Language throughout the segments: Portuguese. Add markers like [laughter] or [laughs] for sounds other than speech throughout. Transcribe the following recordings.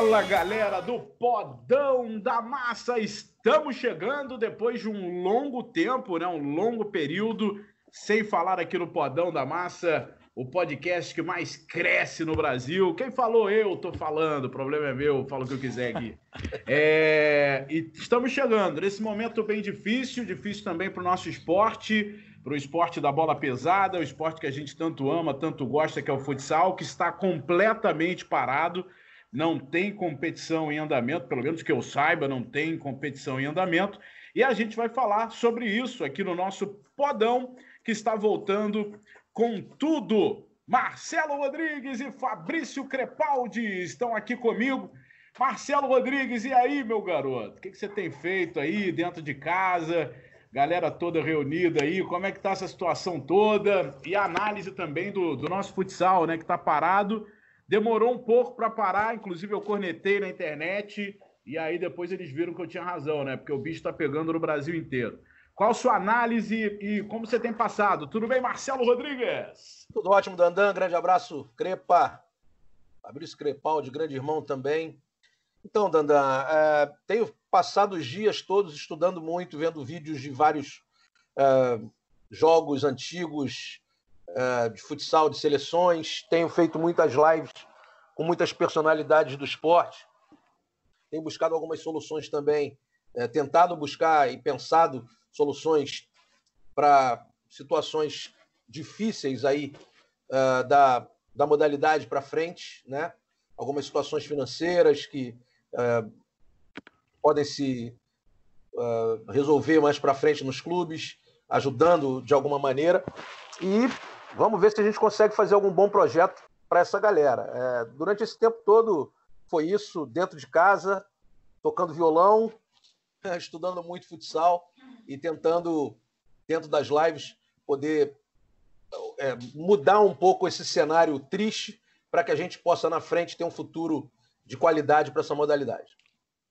Fala galera do Podão da Massa, estamos chegando depois de um longo tempo, né, um longo período sem falar aqui no Podão da Massa, o podcast que mais cresce no Brasil. Quem falou eu, tô falando, o problema é meu, falo o que eu quiser aqui. [laughs] É, e estamos chegando nesse momento bem difícil, difícil também para o nosso esporte, para o esporte da bola pesada, o esporte que a gente tanto ama, tanto gosta, que é o futsal, que está completamente parado não tem competição em andamento, pelo menos que eu saiba, não tem competição em andamento. E a gente vai falar sobre isso aqui no nosso Podão, que está voltando com tudo. Marcelo Rodrigues e Fabrício Crepaldi estão aqui comigo. Marcelo Rodrigues, e aí, meu garoto? O que, que você tem feito aí dentro de casa? Galera toda reunida aí, como é que tá essa situação toda? E a análise também do, do nosso futsal, né, que tá parado Demorou um pouco para parar, inclusive eu cornetei na internet e aí depois eles viram que eu tinha razão, né? Porque o bicho está pegando no Brasil inteiro. Qual sua análise e como você tem passado? Tudo bem, Marcelo Rodrigues? Tudo ótimo, Dandan. Grande abraço, Crepa. Fabrício Crepaldi, grande irmão também. Então, Dandan, é, tenho passado os dias todos estudando muito, vendo vídeos de vários é, jogos antigos, de futsal, de seleções, tenho feito muitas lives com muitas personalidades do esporte, tenho buscado algumas soluções também, é, tentado buscar e pensado soluções para situações difíceis aí uh, da, da modalidade para frente, né? Algumas situações financeiras que podem se resolver mais para frente nos clubes, ajudando de alguma maneira. E Vamos ver se a gente consegue fazer algum bom projeto para essa galera. É, durante esse tempo todo foi isso, dentro de casa, tocando violão, [laughs] estudando muito futsal e tentando, dentro das lives, poder é, mudar um pouco esse cenário triste para que a gente possa, na frente, ter um futuro de qualidade para essa modalidade.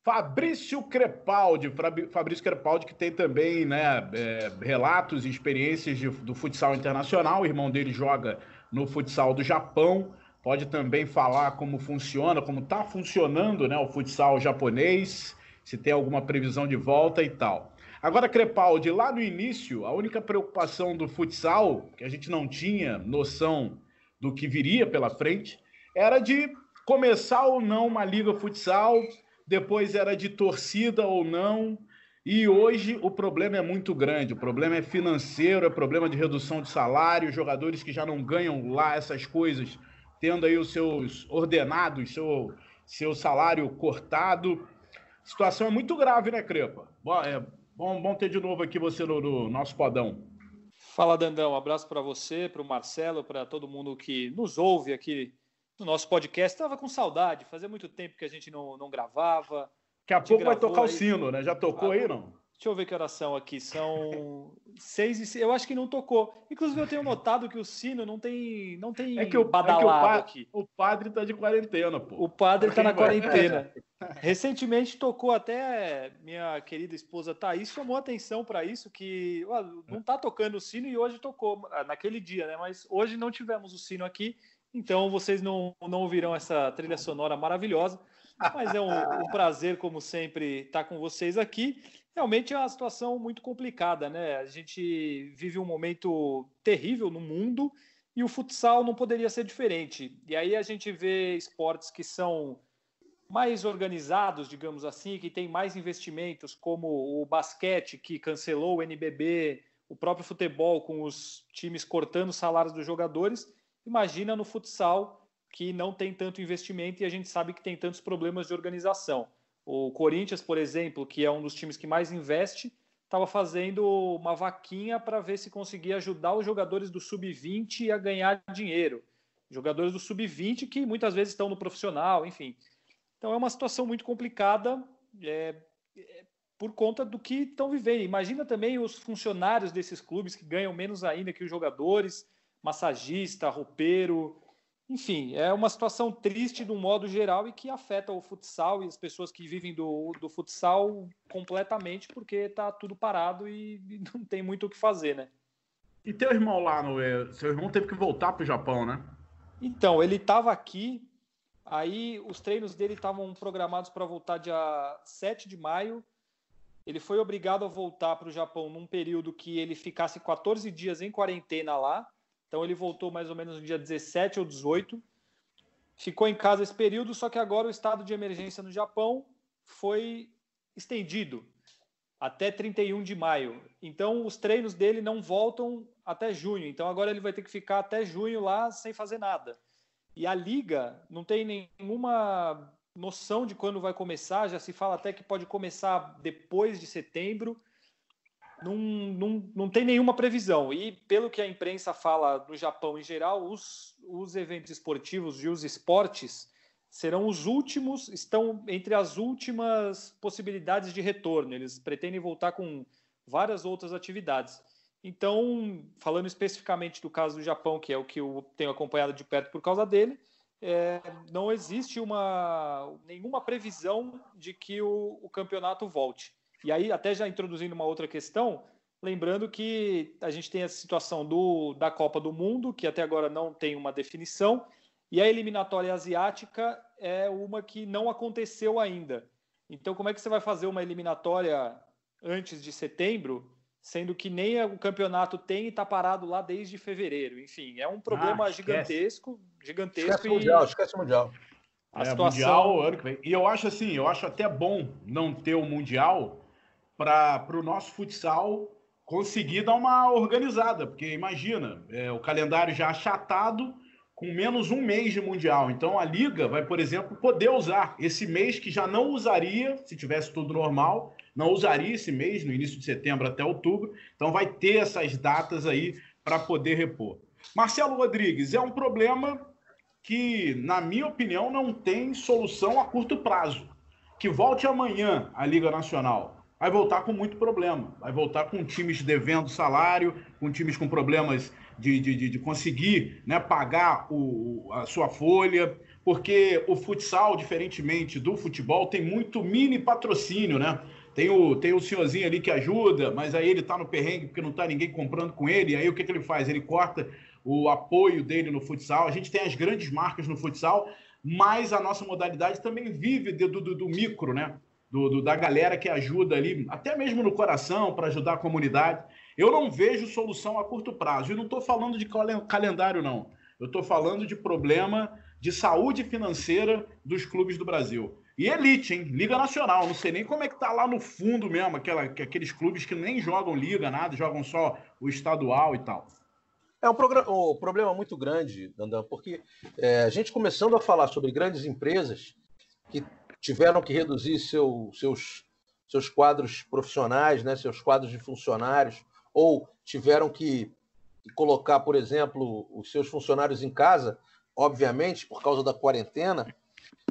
Fabrício Crepaldi, Fabrício Crepaldi que tem também né, é, relatos e experiências de, do futsal internacional, o irmão dele joga no futsal do Japão, pode também falar como funciona, como está funcionando né, o futsal japonês, se tem alguma previsão de volta e tal. Agora, Crepaldi, lá no início, a única preocupação do futsal, que a gente não tinha noção do que viria pela frente, era de começar ou não uma liga futsal depois era de torcida ou não. E hoje o problema é muito grande. O problema é financeiro, é problema de redução de salário, jogadores que já não ganham lá essas coisas, tendo aí os seus ordenados, seu, seu salário cortado. A situação é muito grave, né, Crepa? Bom, é, bom, bom ter de novo aqui você no, no nosso podão. Fala, Dandão. Um abraço para você, para o Marcelo, para todo mundo que nos ouve aqui no nosso podcast. Estava com saudade, fazia muito tempo que a gente não, não gravava. Daqui a pouco vai tocar aí. o sino, né? Já tocou ah, aí, não? Deixa eu ver que oração aqui. São [laughs] seis e Eu acho que não tocou. Inclusive, eu tenho notado que o sino não tem, não tem é que o, badalado é que o pa, aqui. O padre tá de quarentena, pô. O padre tá na [laughs] quarentena. Recentemente tocou até minha querida esposa Thaís chamou atenção para isso que ó, não tá tocando o sino e hoje tocou naquele dia, né? Mas hoje não tivemos o sino aqui então vocês não, não ouvirão essa trilha sonora maravilhosa, mas é um, um prazer, como sempre, estar com vocês aqui. Realmente é uma situação muito complicada, né? A gente vive um momento terrível no mundo e o futsal não poderia ser diferente. E aí a gente vê esportes que são mais organizados, digamos assim, que tem mais investimentos, como o basquete, que cancelou o NBB, o próprio futebol, com os times cortando os salários dos jogadores Imagina no futsal que não tem tanto investimento e a gente sabe que tem tantos problemas de organização. O Corinthians, por exemplo, que é um dos times que mais investe, estava fazendo uma vaquinha para ver se conseguia ajudar os jogadores do sub-20 a ganhar dinheiro. Jogadores do sub-20 que muitas vezes estão no profissional, enfim. Então é uma situação muito complicada é, é, por conta do que estão vivendo. Imagina também os funcionários desses clubes que ganham menos ainda que os jogadores massagista, roupeiro. Enfim, é uma situação triste de um modo geral e que afeta o futsal e as pessoas que vivem do, do futsal completamente, porque está tudo parado e, e, não tem muito o que fazer, né? E teu irmão lá no. Seu irmão teve que voltar para o Japão, né? Então, ele estava aqui, Aí os treinos dele estavam programados para voltar dia 7 de maio. Ele foi obrigado a voltar para o Japão num período que ele ficasse 14 dias em quarentena lá. Então ele voltou mais ou menos no dia 17 ou 18. Ficou em casa esse período, só que agora o estado de emergência no Japão foi estendido até 31 de maio. Então os treinos dele não voltam até junho. Então agora ele vai ter que ficar até junho lá sem fazer nada. E a liga não tem nenhuma noção de quando vai começar, já se fala até que pode começar depois de setembro. Não, não, não tem nenhuma previsão. E pelo que a imprensa fala no Japão em geral, os, os eventos esportivos e os esportes serão os últimos, estão entre as últimas possibilidades de retorno. Eles pretendem voltar com várias outras atividades. Então, falando especificamente do caso do Japão, que é o que eu tenho acompanhado de perto por causa dele, é, não existe uma, nenhuma previsão de que o, o, campeonato volte. E aí, até já introduzindo uma outra questão, lembrando que a gente tem a situação do, da Copa do Mundo, que até agora não tem uma definição, e a eliminatória asiática é uma que não aconteceu ainda. Então, como é que você vai fazer uma eliminatória antes de setembro sendo que nem o campeonato tem e está parado lá desde fevereiro. Enfim, é um problema ah, gigantesco, gigantesco. Esquece e... mundial, esquece mundial. A é, situação... mundial, ano que vem. E eu acho assim, eu acho até bom não ter o mundial para o nosso futsal conseguir dar uma organizada, porque imagina, é, o calendário já achatado com menos um mês de mundial. Então a liga vai, por exemplo, poder usar esse mês que já não usaria se tivesse tudo normal não usaria esse mês, no início de setembro até outubro, então vai ter essas datas aí para poder repor. Marcelo Rodrigues, é um problema que, na minha opinião, não tem solução a curto prazo. Que volte amanhã a Liga Nacional. Vai voltar com muito problema. Vai voltar com times devendo salário, com times com problemas de, de, de conseguir né, pagar o, a sua folha, porque o futsal, diferentemente do futebol, tem muito mini patrocínio, né? Tem o, tem o senhorzinho ali que ajuda, mas aí ele tá no perrengue porque não tá ninguém comprando com ele. aí o que, que ele faz? Ele corta o apoio dele no futsal. A gente tem as grandes marcas no futsal, mas a nossa modalidade também vive do, do, do micro, né? Do, do, da galera que ajuda ali, até mesmo no coração, para ajudar a comunidade. Eu não vejo solução a curto prazo. E não estou falando de calendário, não. Eu estou falando de problema de saúde financeira dos clubes do Brasil. E elite, hein? Liga Nacional. Não sei nem como é que tá lá no fundo mesmo, aquela, aqueles clubes que nem jogam liga, nada, jogam só o estadual e tal. É um, um problema muito grande, Dandan, porque é, a gente começando a falar sobre grandes empresas que tiveram que reduzir seu, seus, seus quadros profissionais, né, seus quadros de funcionários, ou tiveram que, colocar, por exemplo, os seus funcionários em casa, obviamente, por causa da quarentena,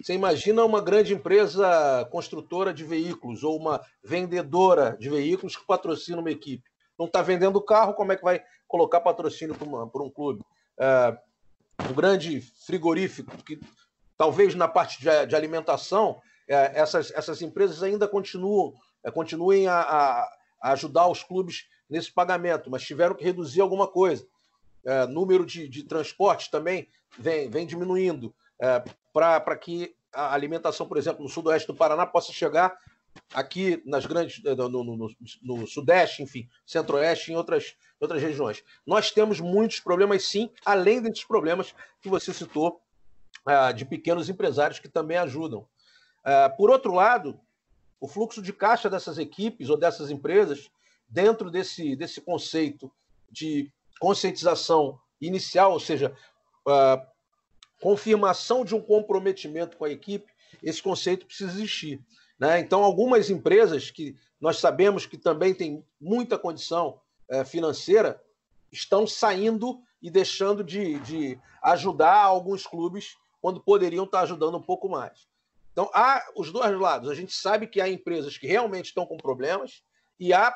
você imagina uma grande empresa construtora de veículos ou uma vendedora de veículos que patrocina uma equipe. Não está vendendo carro, como é que vai colocar patrocínio para um clube? É, um grande frigorífico, que talvez na parte de, de alimentação, é, essas, essas empresas ainda continuam, é, continuem a, a, ajudar os clubes nesse pagamento, mas tiveram que reduzir alguma coisa. É, número de, de transportes também vem, vem diminuindo. É, para que a alimentação, por exemplo, no sudoeste do Paraná possa chegar aqui nas grandes no, no, no, no sudeste, enfim, centro-oeste, em outras, outras regiões. Nós temos muitos problemas, sim, além desses problemas que você citou de pequenos empresários que também ajudam. Uh, por outro lado, o fluxo de caixa dessas equipes ou dessas empresas, dentro desse, desse conceito de conscientização inicial, ou seja, uh, confirmação de um comprometimento com a equipe, esse conceito precisa existir. Né? Então, algumas empresas que nós sabemos que também têm muita condição é, financeira estão saindo e deixando de, de ajudar alguns clubes quando poderiam estar ajudando um pouco mais. Então, há os dois lados. A gente sabe que há empresas que realmente estão com problemas e há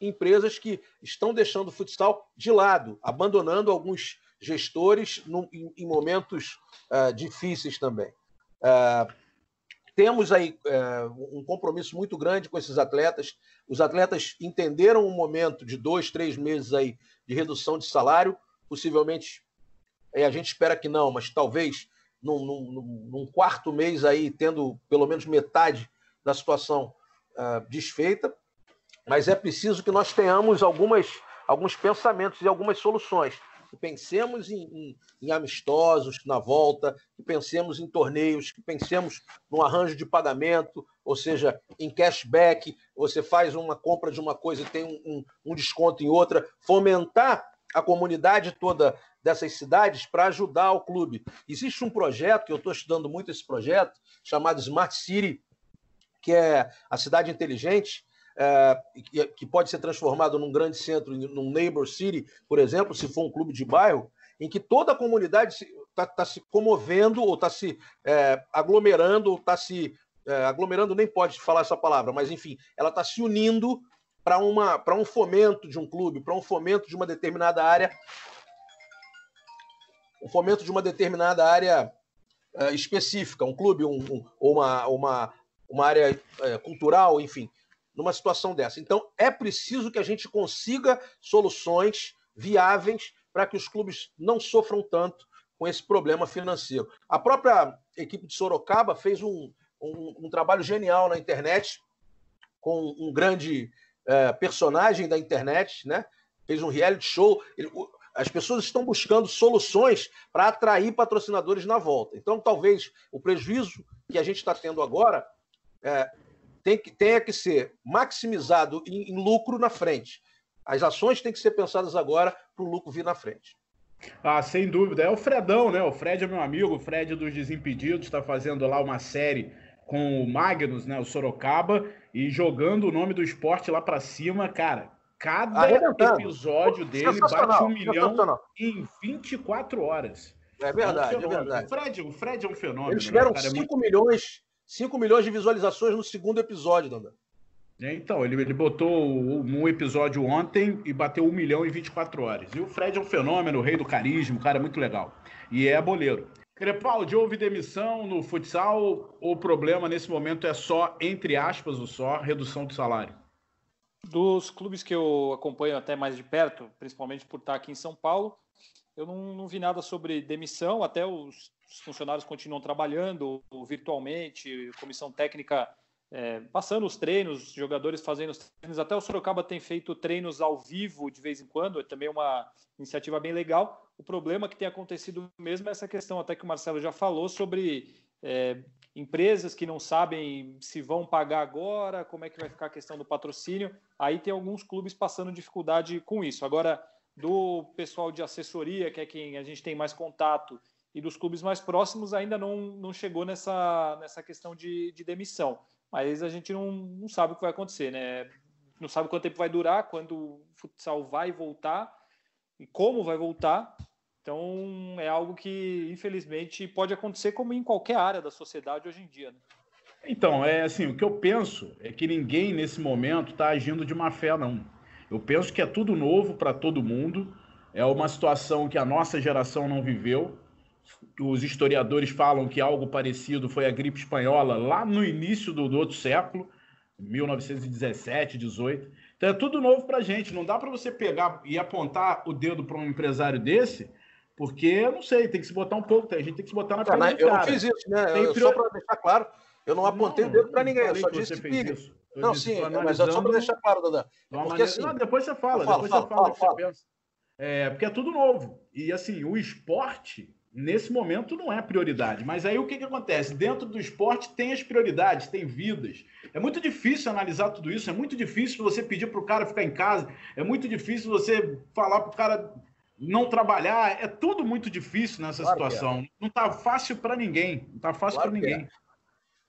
empresas que estão deixando o futsal de lado, abandonando alguns gestores no, em, em, momentos uh, difíceis também. Uh, temos aí uh, um compromisso muito grande com esses atletas. Os atletas entenderam um momento de dois, três meses aí de redução de salário, possivelmente, a gente espera que não, mas talvez num, num, num, quarto mês aí tendo pelo menos metade da situação uh, desfeita, mas é preciso que nós tenhamos algumas, alguns pensamentos e algumas soluções. Que pensemos em, em, em amistosos na volta, que pensemos em torneios, que pensemos no arranjo de pagamento, ou seja, em cashback, você faz uma compra de uma coisa e tem um, um, um desconto em outra, fomentar a comunidade toda dessas cidades para ajudar o clube. Existe um projeto, que eu estou estudando muito esse projeto, chamado Smart City, que é a cidade inteligente, é, que pode ser transformado num grande centro, num neighbor city, por exemplo, se for um clube de bairro, em que toda a comunidade está tá se comovendo ou está se é, aglomerando ou está se é, aglomerando nem pode falar essa palavra, mas enfim, ela está se unindo para um fomento de um clube, para um fomento de uma determinada área, um fomento de uma determinada área é, específica, um clube, um, um, uma, uma, uma área é, cultural, enfim, numa situação dessa. Então, é preciso que a gente consiga soluções viáveis para que os clubes não sofram tanto com esse problema financeiro. A própria equipe de Sorocaba fez um, um, um trabalho genial na internet, com um grande é, personagem da internet, né? fez um reality show. Ele, as pessoas estão buscando soluções para atrair patrocinadores na volta. Então, talvez o prejuízo que a gente está tendo agora é, tem que, tenha que ser maximizado em, em lucro na frente. As ações têm que ser pensadas agora para o lucro vir na frente. Ah, sem dúvida. É o Fredão, né? O Fred é meu amigo, o Fred dos Desimpedidos, está fazendo lá uma série com o Magnus, né, o Sorocaba, e jogando o nome do esporte lá para cima, cara. Cada episódio dele bate um milhão em 24 horas. É verdade, é, um é verdade. O Fred, o Fred é um fenômeno. Eles tiveram né, 5 é muito... milhões, 5 milhões de visualizações no segundo episódio, Dandan. É, então, ele, ele botou um episódio ontem e bateu um milhão em 24 horas. E o Fred é um fenômeno, o rei do carisma, um cara muito legal. E é boleiro. Crepaldi, houve demissão no futsal o problema nesse momento é só, entre aspas, o só, redução do salário? Dos clubes que eu acompanho até mais de perto, principalmente por estar aqui em São Paulo, eu não, não vi nada sobre demissão, até os, os funcionários continuam trabalhando virtualmente, comissão técnica é, passando os treinos, jogadores fazendo os treinos. Até o Sorocaba tem feito treinos ao vivo de vez em quando, é também uma iniciativa bem legal. O problema que tem acontecido mesmo é essa questão, até que o Marcelo já falou, sobre é, empresas que não sabem se vão pagar agora, como é que vai ficar a questão do patrocínio. Aí tem alguns clubes passando dificuldade com isso. Agora, do pessoal de assessoria, que é quem a gente tem mais contato, e dos clubes mais próximos, ainda não, não chegou nessa, nessa questão de, de demissão mas a gente não, não sabe o que vai acontecer, né? Não sabe quanto tempo vai durar, quando o futsal vai voltar e como vai voltar. Então é algo que, infelizmente, pode acontecer como em qualquer área da sociedade hoje em dia. Né? Então, é assim, o que eu penso é que ninguém nesse momento está agindo de má fé, não. Eu penso que é tudo novo para todo mundo, é uma situação que a nossa geração não viveu, os historiadores falam que algo parecido foi a gripe espanhola lá no início do, do outro século, 1917, 18. Então é tudo novo para gente. Não dá para você pegar e apontar o dedo para um empresário desse, porque eu não sei, tem que se botar um pouco. A gente tem que se botar na frente. Cara, eu não fiz isso, né? Eu, Só para deixar claro, eu não apontei não, o dedo para ninguém. Eu só disse que isso. Não, sim, mas é só para deixar claro, Dandan. Porque, assim, não, depois você fala, falo, depois falo, você fala, fala, fala. Você pensa. É, porque é tudo novo. E assim, o esporte nesse momento não é prioridade. Mas aí o que, que acontece? Dentro do esporte tem as prioridades, tem vidas. É muito difícil analisar tudo isso, é muito difícil você pedir para o cara ficar em casa, é muito difícil você falar para o cara não trabalhar, é tudo muito difícil nessa claro é. situação. É. Não está fácil para ninguém, não está fácil claro para ninguém.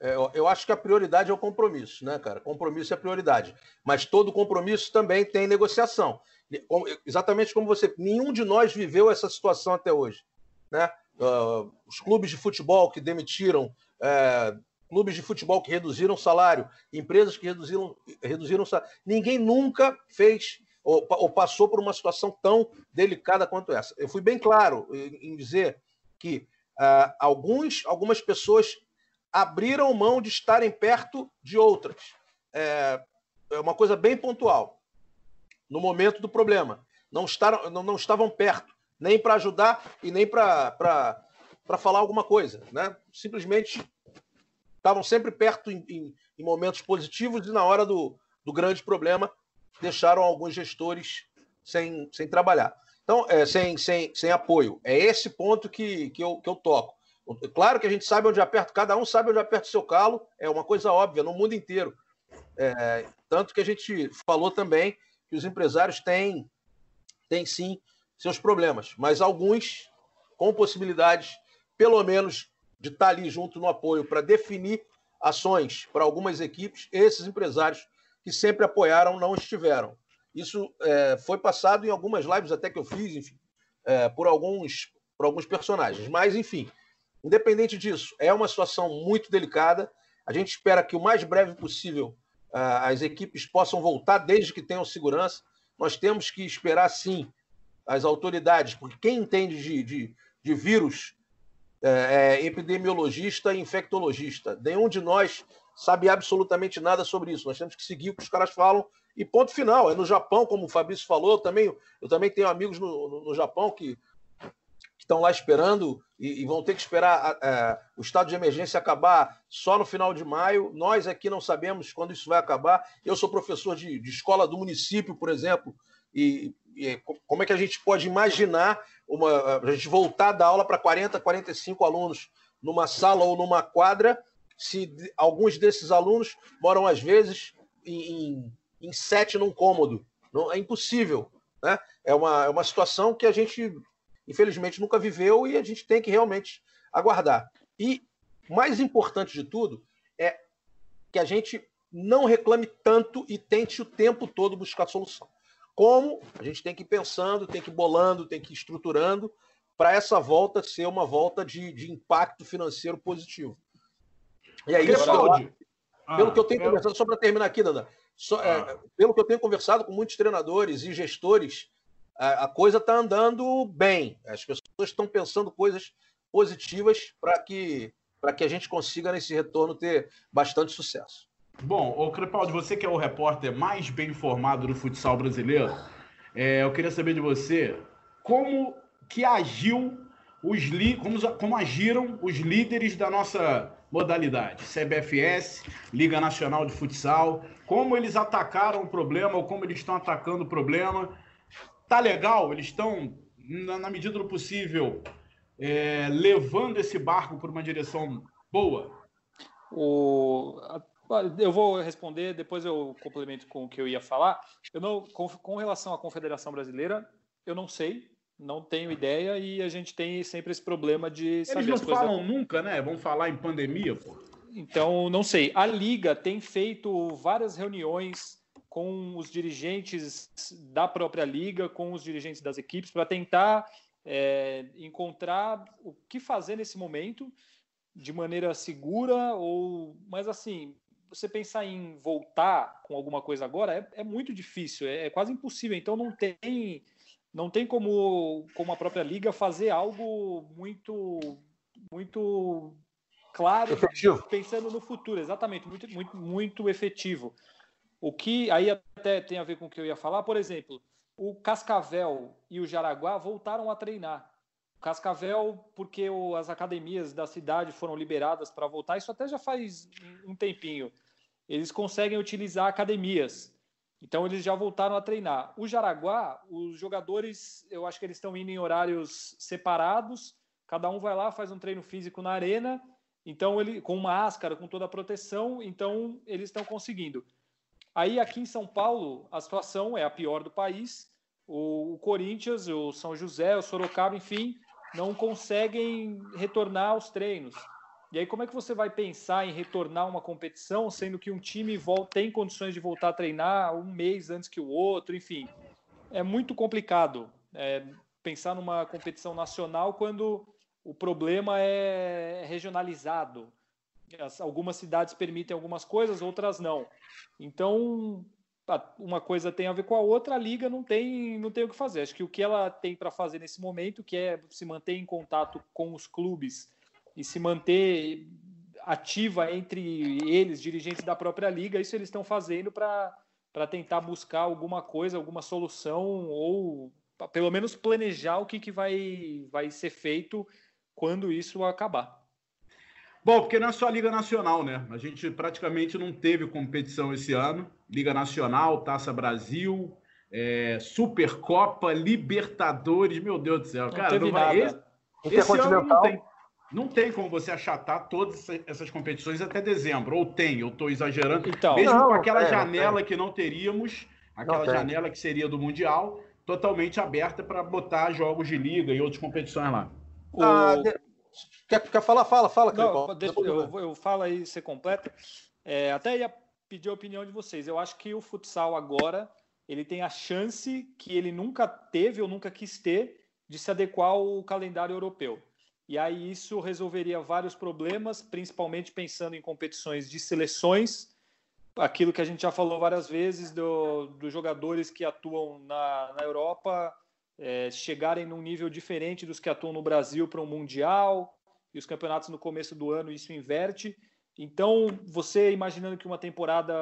É. é. eu acho que a prioridade é o compromisso, né, cara? Compromisso é prioridade. Mas todo compromisso também tem negociação. Exatamente como você. Nenhum de nós viveu essa situação até hoje né? Uh, os clubes de futebol que demitiram, é, clubes de futebol que reduziram salário, empresas que reduziram, reduziram salário. Ninguém nunca fez ou, ou, passou por uma situação tão delicada quanto essa. Eu fui bem claro em, dizer que uh, alguns, algumas pessoas abriram mão de estarem perto de outras. É, é uma coisa bem pontual. No momento do problema. Não, não, não estavam perto nem para ajudar e nem para falar alguma coisa, né? Simplesmente estavam sempre perto em, em, em, momentos positivos e na hora do, do grande problema deixaram alguns gestores sem, sem trabalhar. Então, é, sem, sem, sem apoio. É esse ponto que, que, eu, que eu toco. Claro que a gente sabe onde aperta, cada um sabe onde aperta o seu calo, é uma coisa óbvia no mundo inteiro. É, tanto que a gente falou também que os empresários têm, têm sim seus problemas, mas alguns com possibilidades, pelo menos, de estar ali junto no apoio para definir ações para algumas equipes, esses empresários que sempre apoiaram não estiveram. Isso é, foi passado em algumas lives até que eu fiz, enfim, é, por, alguns, por alguns personagens. Mas, enfim, independente disso, é uma situação muito delicada. A gente espera que o mais breve possível as equipes possam voltar desde que tenham segurança. Nós temos que esperar, sim, as autoridades, porque quem entende de, de, de vírus é, é, epidemiologista e infectologista. Nenhum de nós sabe absolutamente nada sobre isso. Nós temos que seguir o que os caras falam e ponto final. É no Japão, como o Fabrício falou, eu também, eu também tenho amigos no, no, no Japão que, estão lá esperando e, e vão ter que esperar é, o estado de emergência acabar só no final de maio. Nós aqui não sabemos quando isso vai acabar. Eu sou professor de, de escola do município, por exemplo, e, e como é que a gente pode imaginar uma, a gente voltar da aula para 40, 45 alunos numa sala ou numa quadra, se alguns desses alunos moram, às vezes, em, em sete num cômodo. Não, é impossível. Né? É, uma, é uma situação que a gente, infelizmente, nunca viveu e a gente tem que realmente aguardar. E mais importante de tudo é que a gente não reclame tanto e tente o tempo todo buscar solução. Como a gente tem que ir pensando, tem que ir bolando, tem que ir estruturando para essa volta ser uma volta de, de impacto financeiro positivo. E aí, isso, ah, pelo que eu tenho eu... conversado, só para terminar aqui, Danda, só, é, ah. é, pelo que eu tenho conversado com muitos treinadores e gestores, a, a coisa está andando bem. As pessoas estão pensando coisas positivas para que, que a gente consiga, nesse retorno, ter bastante sucesso. Bom, o Crepaldi, você que é o repórter mais bem informado do futsal brasileiro, é, eu queria saber de você como que agiu os como, como agiram os líderes da nossa modalidade, CBFS, Liga Nacional de Futsal, como eles atacaram o problema ou como eles estão atacando o problema. Tá legal? Eles estão, na, medida do possível, é, levando esse barco por uma direção boa? O, eu vou responder, depois eu complemento com o que eu ia falar. Eu não, com, com relação à Confederação Brasileira, eu não sei, não tenho ideia e a gente tem sempre esse problema de saber Eles não falam nunca, né? Vão falar em pandemia, pô. Então, não sei. A Liga tem feito várias reuniões com os dirigentes da própria Liga, com os dirigentes das equipes, para tentar é, encontrar o que fazer nesse momento de maneira segura ou mas assim você pensar em voltar com alguma coisa agora é, é muito difícil, é, é, quase impossível. Então não tem não tem como, como a própria liga fazer algo muito muito claro efetivo. pensando no futuro, exatamente, muito, muito, muito efetivo. O que aí até tem a ver com o que eu ia falar, por exemplo, o Cascavel e o Jaraguá voltaram a treinar. Cascavel, porque o, as academias da cidade foram liberadas para voltar, isso até já faz um tempinho. Eles conseguem utilizar academias. Então eles já voltaram a treinar. O Jaraguá, os jogadores, eu acho que eles estão indo em horários separados. Cada um vai lá, faz um treino físico na arena. Então ele com máscara, com toda a proteção, então eles estão conseguindo. Aí aqui em São Paulo, a situação é a pior do país. O, o Corinthians, o São José, o Sorocaba, enfim, não conseguem retornar aos treinos. E aí, como é que você vai pensar em retornar uma competição, sendo que um time volta, tem condições de voltar a treinar um mês antes que o outro, enfim? É muito complicado é, pensar numa competição nacional quando o problema é regionalizado. algumas cidades permitem algumas coisas, outras não. Então, uma coisa tem a ver com a outra, a liga não tem, não tem o que fazer. Acho que o que ela tem para fazer nesse momento, que é se manter em contato com os clubes e se manter ativa entre eles, dirigentes da própria liga, isso eles estão fazendo para tentar buscar alguma coisa, alguma solução ou pelo menos planejar o que, que vai, vai ser feito quando isso acabar. Bom, porque não é só a Liga Nacional, né? A gente praticamente não teve competição esse ano. Liga Nacional, Taça Brasil, é, Supercopa, Libertadores, meu Deus do céu. Não Cara, teve não vai, nada. esse, esse ano não tem. Não tem como você achatar todas essas competições até dezembro. Ou tem, eu estou exagerando. Então, Mesmo não, com aquela é, janela que não teríamos, aquela Não janela que seria do Mundial, totalmente aberta para botar jogos de liga e outras competições lá. O- Ah, quer, quer falar? Fala, fala, Crepão. Não, deixa, Depois eu- eu falo aí, você completa. É, até ia pedir a opinião de vocês. Eu acho que o futsal agora ele tem a chance que ele nunca teve ou nunca quis ter de se adequar ao calendário europeu. E aí isso resolveria vários problemas, principalmente pensando em competições de seleções, aquilo que a gente já falou várias vezes do- dos jogadores que atuam na, na Europa é, chegarem num nível diferente dos que atuam no Brasil para um mundial e os campeonatos no começo do ano isso inverte. Então, você imaginando que uma temporada,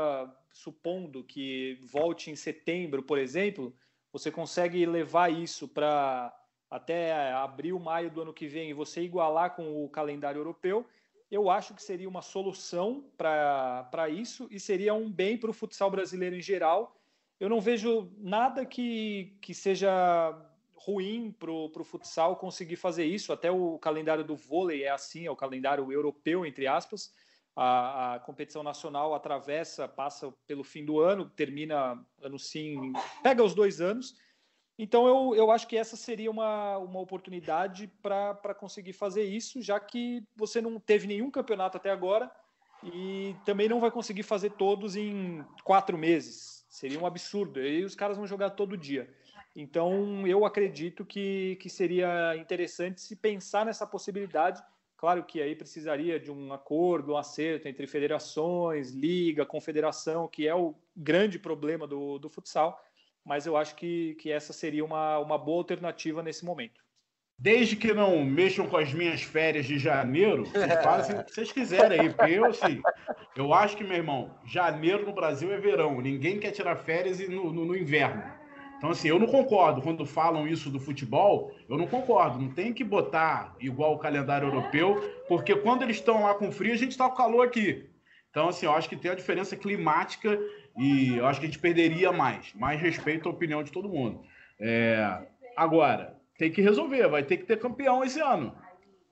supondo que volte em setembro, por exemplo, você consegue levar isso para até abril, maio do ano que vem e você igualar com o calendário europeu, eu acho que seria uma solução para isso e seria um bem para o futsal brasileiro em geral. Eu não vejo nada que, que seja ruim para o futsal conseguir fazer isso. Até o calendário do vôlei é assim, é o calendário europeu, entre aspas. A, a competição nacional atravessa, passa pelo fim do ano, termina ano sim, pega os dois anos. Então eu, eu acho que essa seria uma, uma oportunidade para conseguir fazer isso, já que você não teve nenhum campeonato até agora e também não vai conseguir fazer todos em quatro meses. Seria um absurdo. E os caras vão jogar todo dia. Então, eu acredito que, que seria interessante se pensar nessa possibilidade. Claro que aí precisaria de um acordo, um acerto entre federações, liga, confederação, que é o grande problema do, do futsal, mas eu acho que, que essa seria uma, uma boa alternativa nesse momento. Desde que não mexam com as minhas férias de janeiro, [laughs] vocês fazem o que vocês quiserem aí. Porque eu, assim, eu acho que, meu irmão, janeiro no Brasil é verão. Ninguém quer tirar férias no, no, no inverno. Então, assim, eu não concordo. Quando falam isso do futebol, eu não concordo. Não tem que botar igual o calendário europeu, porque quando eles estão lá com frio, a gente está com calor aqui. Então, assim, eu acho que tem a diferença climática e eu acho que a gente perderia mais. Mais respeito à opinião de todo mundo. É... Agora, tem que resolver. Vai ter que ter campeão esse ano.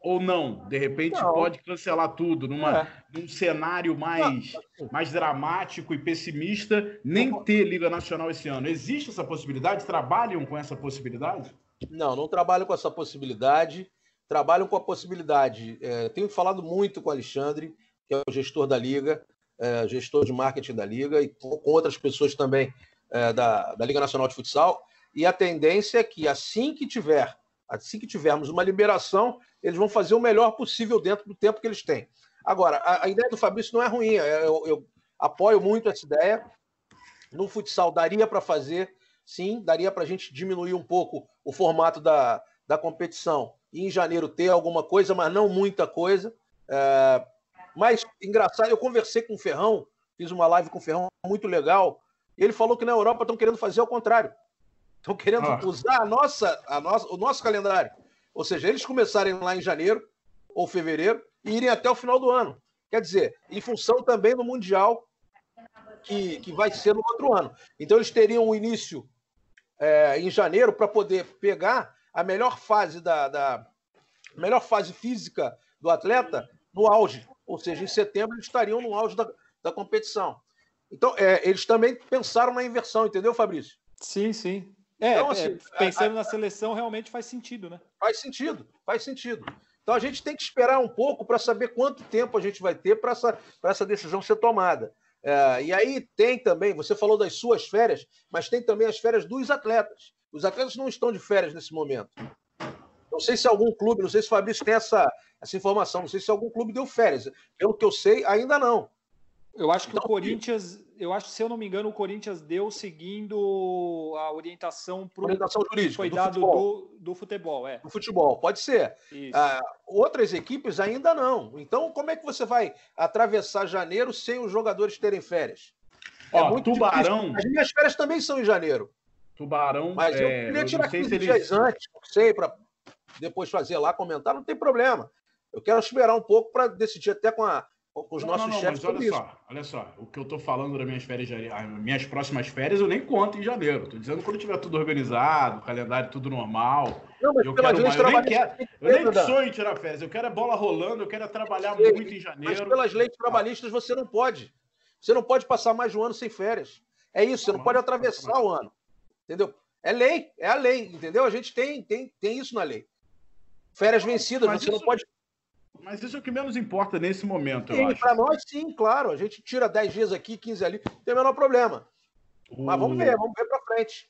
Ou não? De repente Não. pode cancelar tudo numa, É. num cenário mais, mais dramático e pessimista, nem ter Liga Nacional esse ano. Existe essa possibilidade? Trabalham com essa possibilidade? Não, não trabalham com essa possibilidade. Trabalham com a possibilidade. é, tenho falado muito com o Alexandre, que é o gestor da Liga, é, gestor de marketing da Liga, e com, com outras pessoas também é, da, da Liga Nacional de Futsal. E a tendência é que assim que tiver, assim que tivermos uma liberação, eles vão fazer o melhor possível dentro do tempo que eles têm. Agora, a, a ideia do Fabrício não é ruim. é, Eu, eu apoio muito essa ideia. No futsal daria para fazer, sim, daria para a gente diminuir um pouco o formato da, da competição e em janeiro ter alguma coisa, mas não muita coisa. É, mas engraçado, eu conversei com o Ferrão, fiz uma live com o Ferrão muito legal. E ele falou que na Europa estão querendo fazer ao contrário. Estão querendo Ah. usar a nossa, a nossa, o nosso calendário. Ou seja, eles começarem lá em janeiro ou fevereiro e irem até o final do ano. Quer dizer, em função também do Mundial que, que vai ser no outro ano. Então eles teriam um início é, em janeiro para poder pegar a melhor fase da, da melhor fase física do atleta no auge. Ou seja, em setembro eles estariam no auge da, da competição. Então, é, eles também pensaram na inversão, entendeu, Fabrício? Sim, sim. É, Então, é, assim, pensando na seleção, realmente faz sentido, né? Faz sentido, faz sentido. Então a gente tem que esperar um pouco para saber quanto tempo a gente vai ter para essa, pra essa decisão ser tomada. É, e aí tem também, você falou das suas férias, mas tem também as férias dos atletas. Os atletas não estão de férias nesse momento. Não sei se algum clube, não sei se o Fabrício tem essa, essa informação, não sei se algum clube deu férias. Pelo que eu sei, ainda não. Eu acho que Então, o Corinthians, eu acho, se eu não me engano, o Corinthians deu seguindo a orientação para Orientação que jurídica foi do dado futebol. do, do futebol, é. Do futebol, pode ser. Ah, outras equipes ainda não. Então, como é que você vai atravessar janeiro sem os jogadores terem férias? Ó, Tubarão, difícil. As minhas férias também são em janeiro. Tubarão, Mas eu é, queria tirar não sei 15 se dias eles, antes, não sei, para depois fazer lá, comentar, não tem problema. Eu quero esperar um pouco para decidir até com, a, com os Não, nossos não, não, chefes mas olha isso. só, olha só, o que eu tô falando das minhas férias, as minhas próximas férias, eu nem conto em janeiro. Tô dizendo quando tiver tudo organizado, calendário tudo normal. Não, mas Eu quero mais, eu nem quero, eu nem Dan. sonho em tirar férias, eu quero é bola rolando, eu quero é trabalhar sei, muito em Mas janeiro. pelas leis trabalhistas você não pode. Você não pode passar mais de um ano sem férias. É isso, você não pode atravessar o ano. Entendeu? É lei, é a lei, entendeu? A gente tem, tem, tem isso na lei. Férias vencidas, Mas você não isso- pode. Mas isso é o que menos importa nesse momento, eu Sim, acho. para nós, sim, claro. A gente tira 10 dias aqui, 15 ali, não tem o menor problema. Mas vamos ver, vamos ver para frente.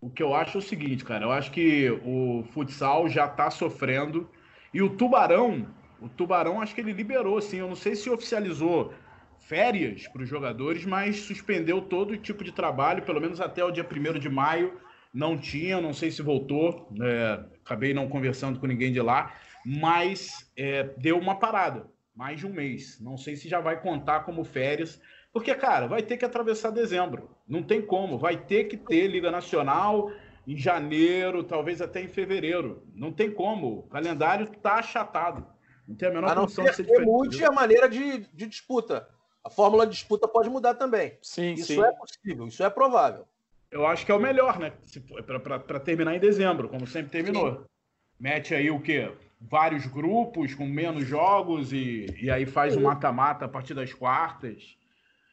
O que eu acho é o seguinte, cara, eu acho que o futsal já tá sofrendo e o Tubarão, o Tubarão acho que ele liberou, assim, eu não sei se oficializou férias para os jogadores, mas suspendeu todo tipo de trabalho, pelo menos até o dia 1 de maio, não tinha, não sei se voltou, é, acabei não conversando com ninguém de lá, mas é, deu uma parada, mais de um mês, não sei se já vai contar como férias, porque, cara, vai ter que atravessar dezembro. Não tem como. Vai ter que ter Liga Nacional em janeiro, talvez até em fevereiro. Não tem como. O calendário tá achatado. Não tem a menor A não condição de ser diferente. mude a maneira de, de disputa. A fórmula de disputa pode mudar também. Sim, Isso sim. é possível, isso é provável. Eu acho que é o melhor, né? Para terminar em dezembro, como sempre terminou. Mete aí o quê? Vários grupos com menos jogos e, e aí faz um mata-mata a partir das quartas.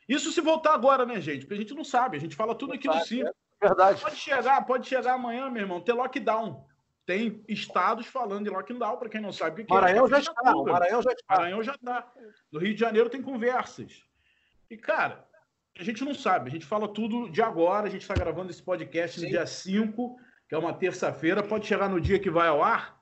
Isso se voltar agora, né, gente? Porque a gente não sabe. A gente fala tudo aqui no sabe, Sim. Verdade. Pode chegar, pode chegar amanhã, meu irmão, ter lockdown. Tem estados falando em lockdown, para quem não sabe o que Maranhão é. já está, o Maranhão já está. Maranhão já está. No Rio de Janeiro tem conversas. E, cara, a gente não sabe. A gente fala tudo de agora. A gente está gravando esse podcast no Sim. dia 5, que é uma terça-feira. Pode chegar no dia que vai ao ar,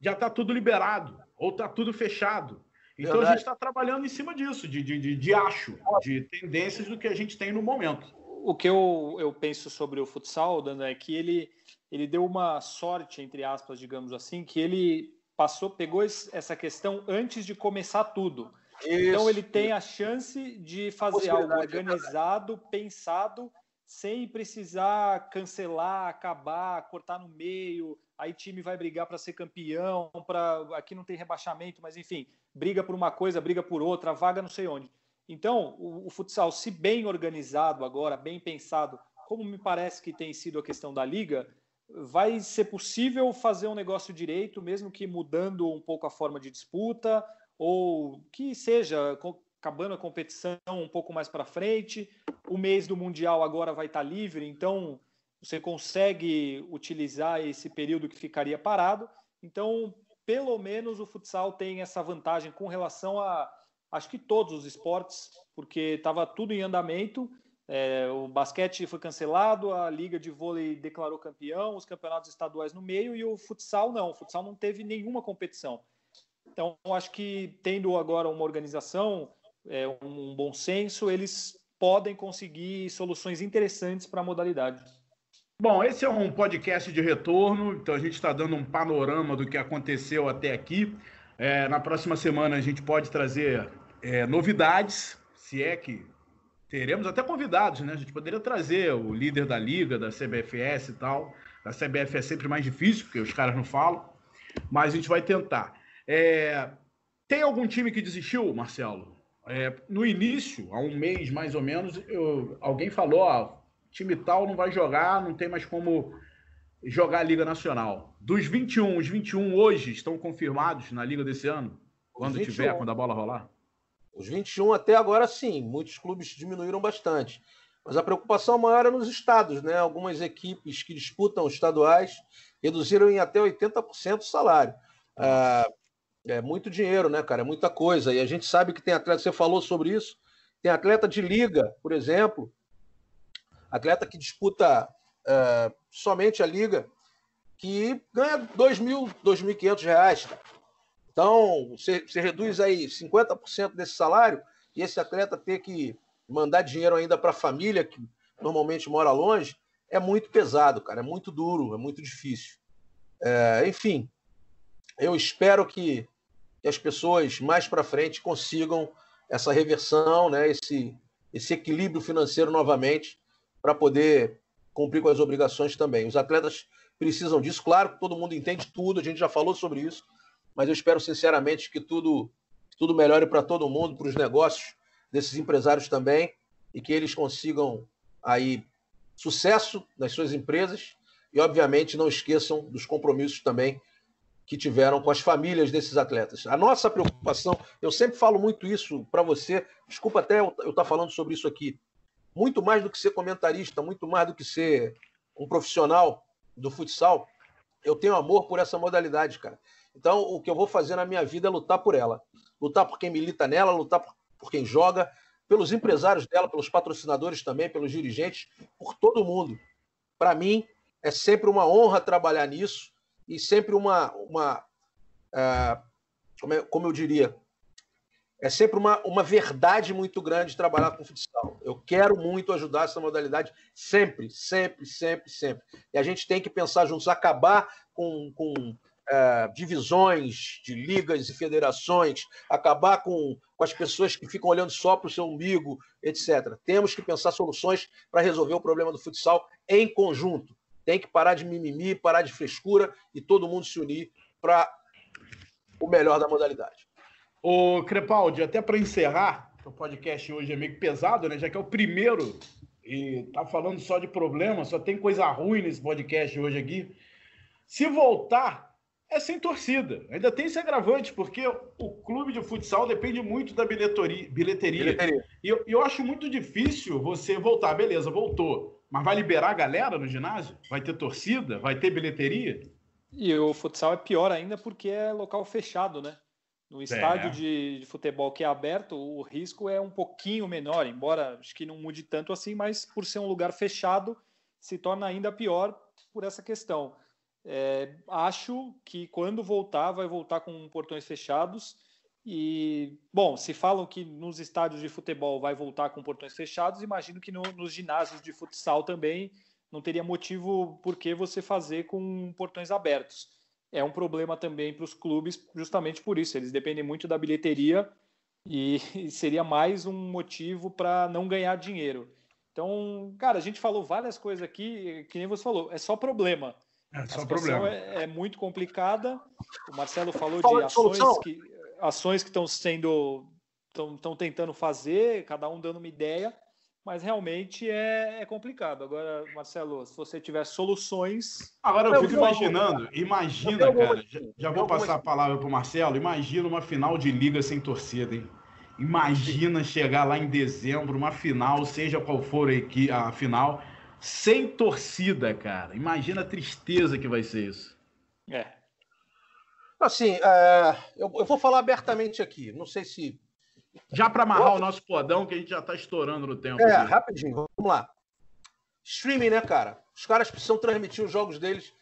já está tudo liberado. Ou está tudo fechado. Então a Verdade. gente está trabalhando em cima disso, de, de, de, de acho, de tendências do que a gente tem no momento. O que eu, eu penso sobre o futsal, Dana, é que ele, ele deu uma sorte, entre aspas, digamos assim, que ele passou, pegou essa questão antes de começar tudo. Então Isso. ele tem a chance de fazer algo é organizado, pensado, sem precisar cancelar, acabar, cortar no meio. Aí time vai brigar para ser campeão, para aqui não tem rebaixamento, mas enfim, briga por uma coisa, briga por outra, vaga não sei onde. Então, o, o futsal, se bem organizado agora, bem pensado, como me parece que tem sido a questão da liga, vai ser possível fazer um negócio direito, mesmo que mudando um pouco a forma de disputa, ou que seja acabando a competição um pouco mais para frente. O mês do Mundial agora vai estar livre, então você consegue utilizar esse período que ficaria parado. Então, pelo menos o futsal tem essa vantagem com relação a, acho que todos os esportes, porque estava tudo em andamento. É, o basquete foi cancelado, a liga de vôlei declarou campeão, os campeonatos estaduais no meio e o futsal não. O futsal não teve nenhuma competição. Então, acho que tendo agora uma organização, é, um bom senso, eles podem conseguir soluções interessantes para a modalidade. Bom, esse é um podcast de retorno, então a gente está dando um panorama do que aconteceu até aqui. É, na próxima semana a gente pode trazer é, novidades, se é que teremos até convidados, né? A gente poderia trazer o líder da liga, da CBFS e tal. Da CBF é sempre mais difícil, porque os caras não falam, mas a gente vai tentar. É, tem algum time que desistiu, Marcelo? É, no início, há um mês mais ou menos, eu- alguém falou: ó, time tal não vai jogar, não tem mais como jogar a Liga Nacional. Dos 21, os 21 hoje estão confirmados na Liga desse ano? Quando 21. tiver, quando a bola rolar? Os 21 até agora sim, muitos clubes diminuíram bastante. Mas a preocupação maior é nos estados, né? Algumas equipes que disputam estaduais reduziram em até 80% o salário. Ah, é muito dinheiro, né, cara? É muita coisa. E a gente sabe que tem atleta, você falou sobre isso, tem atleta de liga, por exemplo, atleta que disputa ah, somente a liga, que ganha R$ 2.000, 2.500 reais. Então, você, você reduz aí 50% desse salário e esse atleta ter que mandar dinheiro ainda para a família, que normalmente mora longe, é muito pesado, cara. É muito duro, é muito difícil. É, enfim, eu espero que, que as pessoas mais para frente consigam essa reversão, né, esse, esse equilíbrio financeiro novamente, para poder cumprir com as obrigações também. Os atletas precisam disso. Claro que todo mundo entende tudo, a gente já falou sobre isso, mas eu espero sinceramente que tudo, tudo melhore para todo mundo, para os negócios desses empresários também, e que eles consigam aí sucesso nas suas empresas e, obviamente, não esqueçam dos compromissos também que tiveram com as famílias desses atletas. A nossa preocupação, eu sempre falo muito isso para você, desculpa até eu estar tá falando sobre isso aqui, muito mais do que ser comentarista, muito mais do que ser um profissional do futsal, eu tenho amor por essa modalidade, cara. Então, o que eu vou fazer na minha vida é lutar por ela. Lutar por quem milita nela, lutar por, quem joga, pelos empresários dela, pelos patrocinadores também, pelos dirigentes, por todo mundo. Para mim, é sempre uma honra trabalhar nisso e sempre uma. uma uh, como, é, como eu diria? É sempre uma, uma verdade muito grande trabalhar com futsal. Eu quero muito ajudar essa modalidade sempre, sempre, sempre, sempre. E a gente tem que pensar juntos, acabar com, com é, divisões de ligas e federações, acabar com, com as pessoas que ficam olhando só para o seu umbigo, etc. Temos que pensar soluções para resolver o problema do futsal em conjunto. Tem que parar de mimimi, parar de frescura e todo mundo se unir para o melhor da modalidade. Ô, Crepaldi, até para encerrar, o podcast hoje é meio pesado, né? Já que é o primeiro e tá falando só de problema, só tem coisa ruim nesse podcast hoje aqui. Se voltar, é sem torcida. Ainda tem esse agravante, porque o clube de futsal depende muito da bilheteria. bilheteria. E eu, eu acho muito difícil você voltar. Beleza, voltou. Mas vai liberar a galera no ginásio? Vai ter torcida? Vai ter bilheteria? E o futsal é pior ainda porque é local fechado, né? No estádio é. de, de, futebol que é aberto, o risco é um pouquinho menor, embora acho que não mude tanto assim, mas por ser um lugar fechado, se torna ainda pior por essa questão. É, acho que quando voltar, vai voltar com portões fechados e, bom, se falam que nos estádios de futebol vai voltar com portões fechados, imagino que no, nos ginásios de futsal também não teria motivo por que você fazer com portões abertos. É um problema também para os clubes, justamente por isso. Eles dependem muito da bilheteria e [laughs] seria mais um motivo para não ganhar dinheiro. Então, cara, a gente falou várias coisas aqui, que nem você falou, é só problema. É só a problema. É, é, muito complicada. O Marcelo falou de ações que ações que estão sendo estão tentando fazer, cada um dando uma ideia, mas realmente é, é, complicado. Agora, Marcelo, se você tiver soluções. Agora eu fico imaginando, imagina, cara, já, já vou passar a palavra para o Marcelo, imagina uma final de liga sem torcida, hein? Imagina chegar lá em dezembro, uma final, seja qual for a, a final, sem torcida, cara. Imagina a tristeza que vai ser isso. É, Assim, é, eu, eu, vou falar abertamente aqui. Não sei se. Já para amarrar o nosso podão, que a gente já está estourando no tempo. É, rapidinho, vamos lá. Streaming, né, cara? Os caras precisam transmitir os jogos deles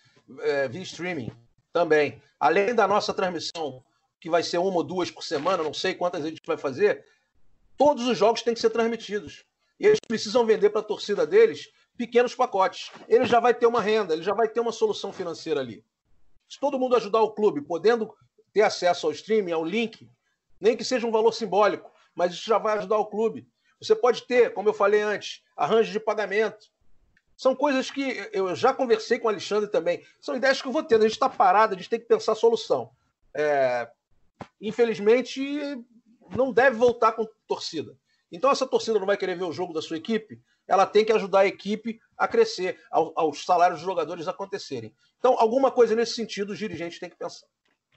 é, via streaming também. Além da nossa transmissão, que vai ser uma ou duas por semana, não sei quantas a gente vai fazer, todos os jogos têm que ser transmitidos. E eles precisam vender para a torcida deles pequenos pacotes. Ele já vai ter uma renda, ele já vai ter uma solução financeira ali. Se todo mundo ajudar o clube, podendo ter acesso ao streaming, ao link, nem que seja um valor simbólico, mas isso já vai ajudar o clube. Você pode ter, como eu falei antes, arranjo de pagamento. São coisas que eu já conversei com o Alexandre também. São ideias que eu vou tendo. A gente está parado, a gente tem que pensar solução. É... Infelizmente, não deve voltar com torcida. Então, essa torcida não vai querer ver o jogo da sua equipe, ela tem que ajudar a equipe a crescer, ao, aos salários dos jogadores acontecerem. Então, alguma coisa nesse sentido os dirigentes têm que pensar.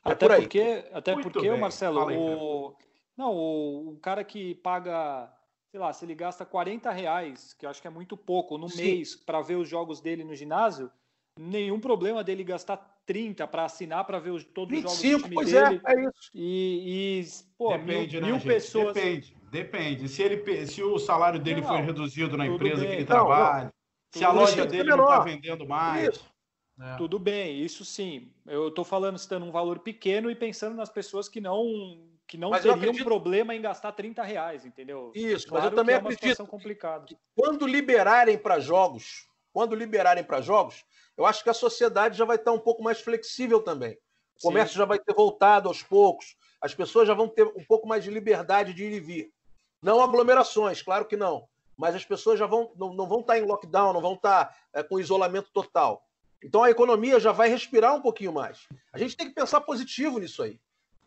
É até por porque, até Muito porque, bem. Marcelo, o... não, o, o cara que paga, sei lá, se ele gasta 40 reais, que eu acho que é muito pouco, no Sim. mês para ver os jogos dele no ginásio, nenhum problema dele gastar 30 para assinar para ver os, todos 25, os jogos do time pois dele. É, é isso. E, e pô, Depende, mil, né, mil pessoas. Depende. Depende. Se, ele, se o salário dele não, foi reduzido na empresa bem. que ele trabalha, não, se a loja dele não está vendendo mais. É. Tudo bem, isso sim. Eu estou falando citando um valor pequeno e pensando nas pessoas que não que não mas teriam acredito... problema em gastar 30 reais, entendeu? Isso, claro mas eu também é acredito complicada. Quando liberarem para jogos, quando liberarem para jogos, eu acho que a sociedade já vai estar um pouco mais flexível também. O comércio sim. já vai ter voltado aos poucos, as pessoas já vão ter um pouco mais de liberdade de ir e vir. Não aglomerações, claro que não. Mas as pessoas já vão, não, não vão estar em lockdown, não vão estar é, com isolamento total. Então a economia já vai respirar um pouquinho mais. A gente tem que pensar positivo nisso aí.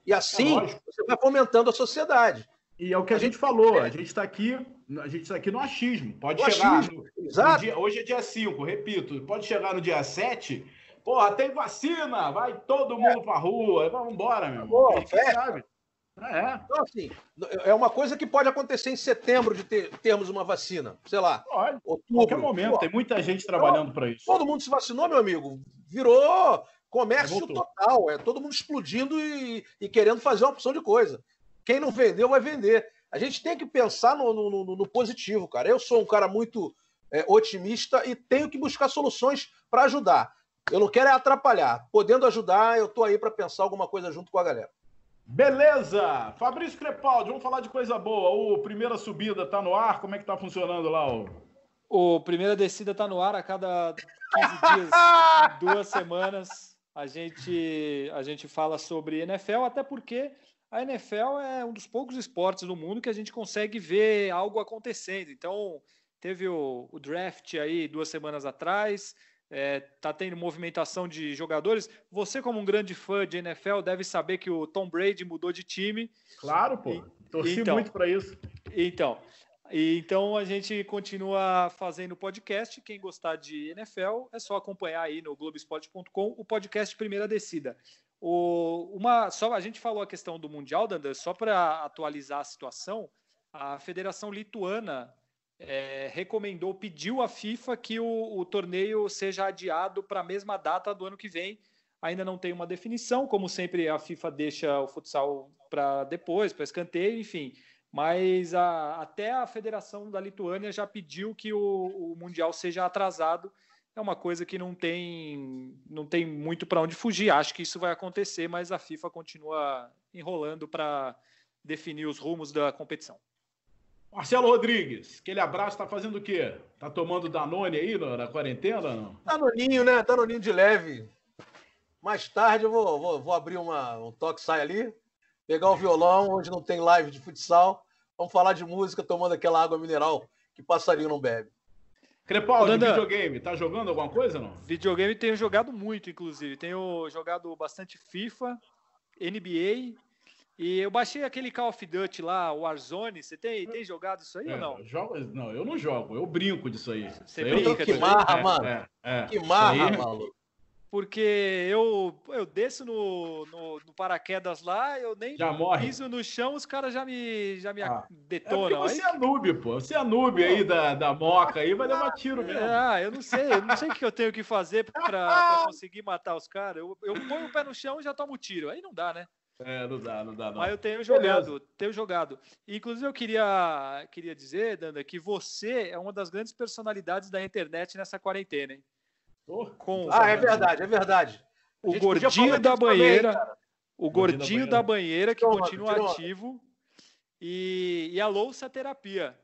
E assim é você vai fomentando a sociedade. E é o que a, a gente, gente falou, a gente está aqui, a gente está aqui no achismo. Pode no chegar. Achismo. No, Exato. No dia, hoje é dia 5, repito, pode chegar no dia 7. Porra, tem vacina, vai todo mundo é. pra rua, vamos embora, meu. Boa, sabe. É. Então, assim, é uma coisa que pode acontecer em setembro de ter, termos uma vacina. Sei lá. Pode. Outubro. Qualquer momento, Pô. tem muita gente trabalhando para isso. Todo mundo se vacinou, meu amigo. Virou comércio total. É todo mundo explodindo e, e, querendo fazer uma opção de coisa. Quem não vendeu, vai vender. A gente tem que pensar no, no, no, no positivo, cara. Eu sou um cara muito é, otimista e tenho que buscar soluções para ajudar. Eu não quero é atrapalhar. Podendo ajudar, eu estou aí para pensar alguma coisa junto com a galera. Beleza! Fabrício Crepaldi, vamos falar de coisa boa. O Primeira Subida está no ar? Como é que está funcionando lá? O, o Primeira Descida está no ar a cada 15 [laughs] dias, duas semanas. A gente, a gente fala sobre NFL, até porque a NFL é um dos poucos esportes do mundo que a gente consegue ver algo acontecendo. Então, teve o, o draft aí duas semanas atrás, é, tá tendo movimentação de jogadores. Você, como um grande fã de NFL, deve saber que o Tom Brady mudou de time. Claro, pô. Torci então, muito para isso. Então, então a gente continua fazendo podcast. Quem gostar de NFL é só acompanhar aí no Globoesporte.com o podcast Primeira Descida. O, uma, só a gente falou a questão do Mundial, Dander, só para atualizar a situação, a Federação Lituana é, recomendou, pediu à FIFA que o, o torneio seja adiado para a mesma data do ano que vem. Ainda não tem uma definição, como sempre a FIFA deixa o futsal para depois, para escanteio, enfim. Mas a, até a Federação da Lituânia já pediu que o, o Mundial seja atrasado. É uma coisa que não tem, não tem muito para onde fugir. Acho que isso vai acontecer, mas a FIFA continua enrolando para definir os rumos da competição. Marcelo Rodrigues, aquele abraço, tá fazendo o quê? Tá tomando Danone aí na, na quarentena não? Danoninho, né? Danoninho de leve. Mais tarde eu vou, vou, vou abrir uma, um toque sai ali, pegar o violão, hoje não tem live de futsal. Vamos falar de música tomando aquela água mineral que passarinho não bebe. Crepaldi, Danda, videogame, tá jogando alguma coisa não? Videogame tenho jogado muito, inclusive. Tenho jogado bastante FIFA, NBA e eu baixei aquele Call of Duty lá, o Warzone. Você tem, tem jogado isso aí é, ou não? Jogo, não, eu não jogo, eu brinco disso aí. Você brinca Que marra, mano. É, é, que marra, maluco. Porque eu, eu desço no, no, no, paraquedas lá, eu nem já morre. piso no chão, os caras já me, já me ah, detonam. É você aí... é noob, pô. Você é noob aí da, da moca aí, vai levar tiro mesmo. Ah, eu não sei, eu não sei o que eu tenho que fazer para [laughs] conseguir matar os caras. Eu, eu ponho o pé no chão e já tomo tiro. Aí não dá, né? É, não dá, não dá, não. Mas eu tenho jogado, Beleza. tenho jogado. Inclusive, eu queria, queria dizer, Danda, que você é uma das grandes personalidades da internet nessa quarentena, hein? Oh, Com, ah, é verdade, é verdade. O gordinho da banheira, também, o gordinho da banheira, que toma, continua toma. ativo, e, e a louça terapia.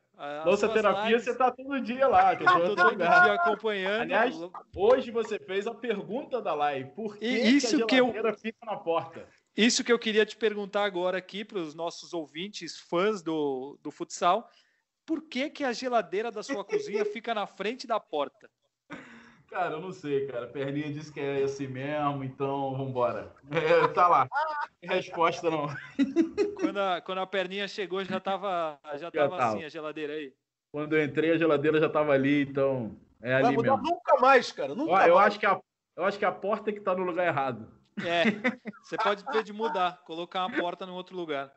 louça terapia, lives... você tá todo dia lá. [laughs] Tô todo dia acompanhando. Aliás, hoje você fez a pergunta da live. Por que, isso que a geladeira que eu... fica na porta? Isso que eu queria te perguntar agora aqui para os nossos ouvintes, fãs do, do futsal. Por que, que a geladeira da sua cozinha fica na frente da porta? Cara, eu não sei, cara. A perninha disse que é assim mesmo, então vambora. É, tá lá. Resposta não. Quando a, quando a perninha chegou, já tava, já tava, já assim a geladeira aí. Quando eu entrei, a geladeira já tava ali, então é ali mesmo. Nunca mais, cara. Nunca eu, mais. Acho que a, eu acho que a porta é que tá no lugar errado. É, você pode ter de mudar, colocar uma porta em outro lugar.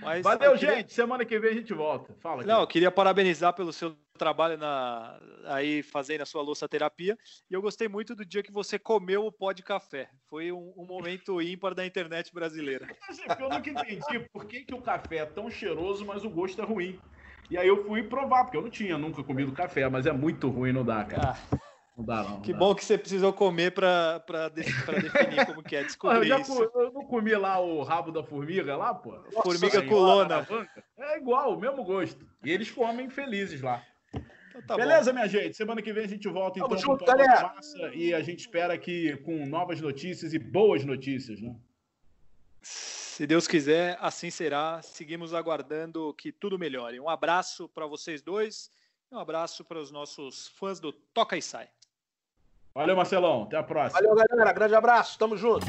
Mas Valeu, queria... gente. Semana que vem a gente volta. Fala. Não, eu queria parabenizar pelo seu trabalho na aí fazendo a sua louça terapia. E eu gostei muito do dia que você comeu o pó de café. Foi um, um momento ímpar da internet brasileira. [laughs] Eu nunca entendi por que, que o café é tão cheiroso, mas o gosto é ruim. E aí eu fui provar, porque eu não tinha nunca comido café, mas é muito ruim, não dá, cara. Ah. Não dá, não. Que não bom que você precisou comer para de, definir como que é. [laughs] Descobrir eu, isso. eu não comi lá o rabo da formiga lá, pô. Formiga Nossa, culona. É igual, o mesmo gosto. E eles comem felizes lá. Então tá Beleza, bom. minha gente? Semana que vem a gente volta então junto, com massa e a gente espera que com novas notícias e boas notícias, né? Se Deus quiser, assim será. Seguimos aguardando que tudo melhore. Um abraço para vocês dois e um abraço para os nossos fãs do Toca e Sai. Valeu, Marcelão. Até a próxima. Valeu, galera. Grande abraço. Tamo junto.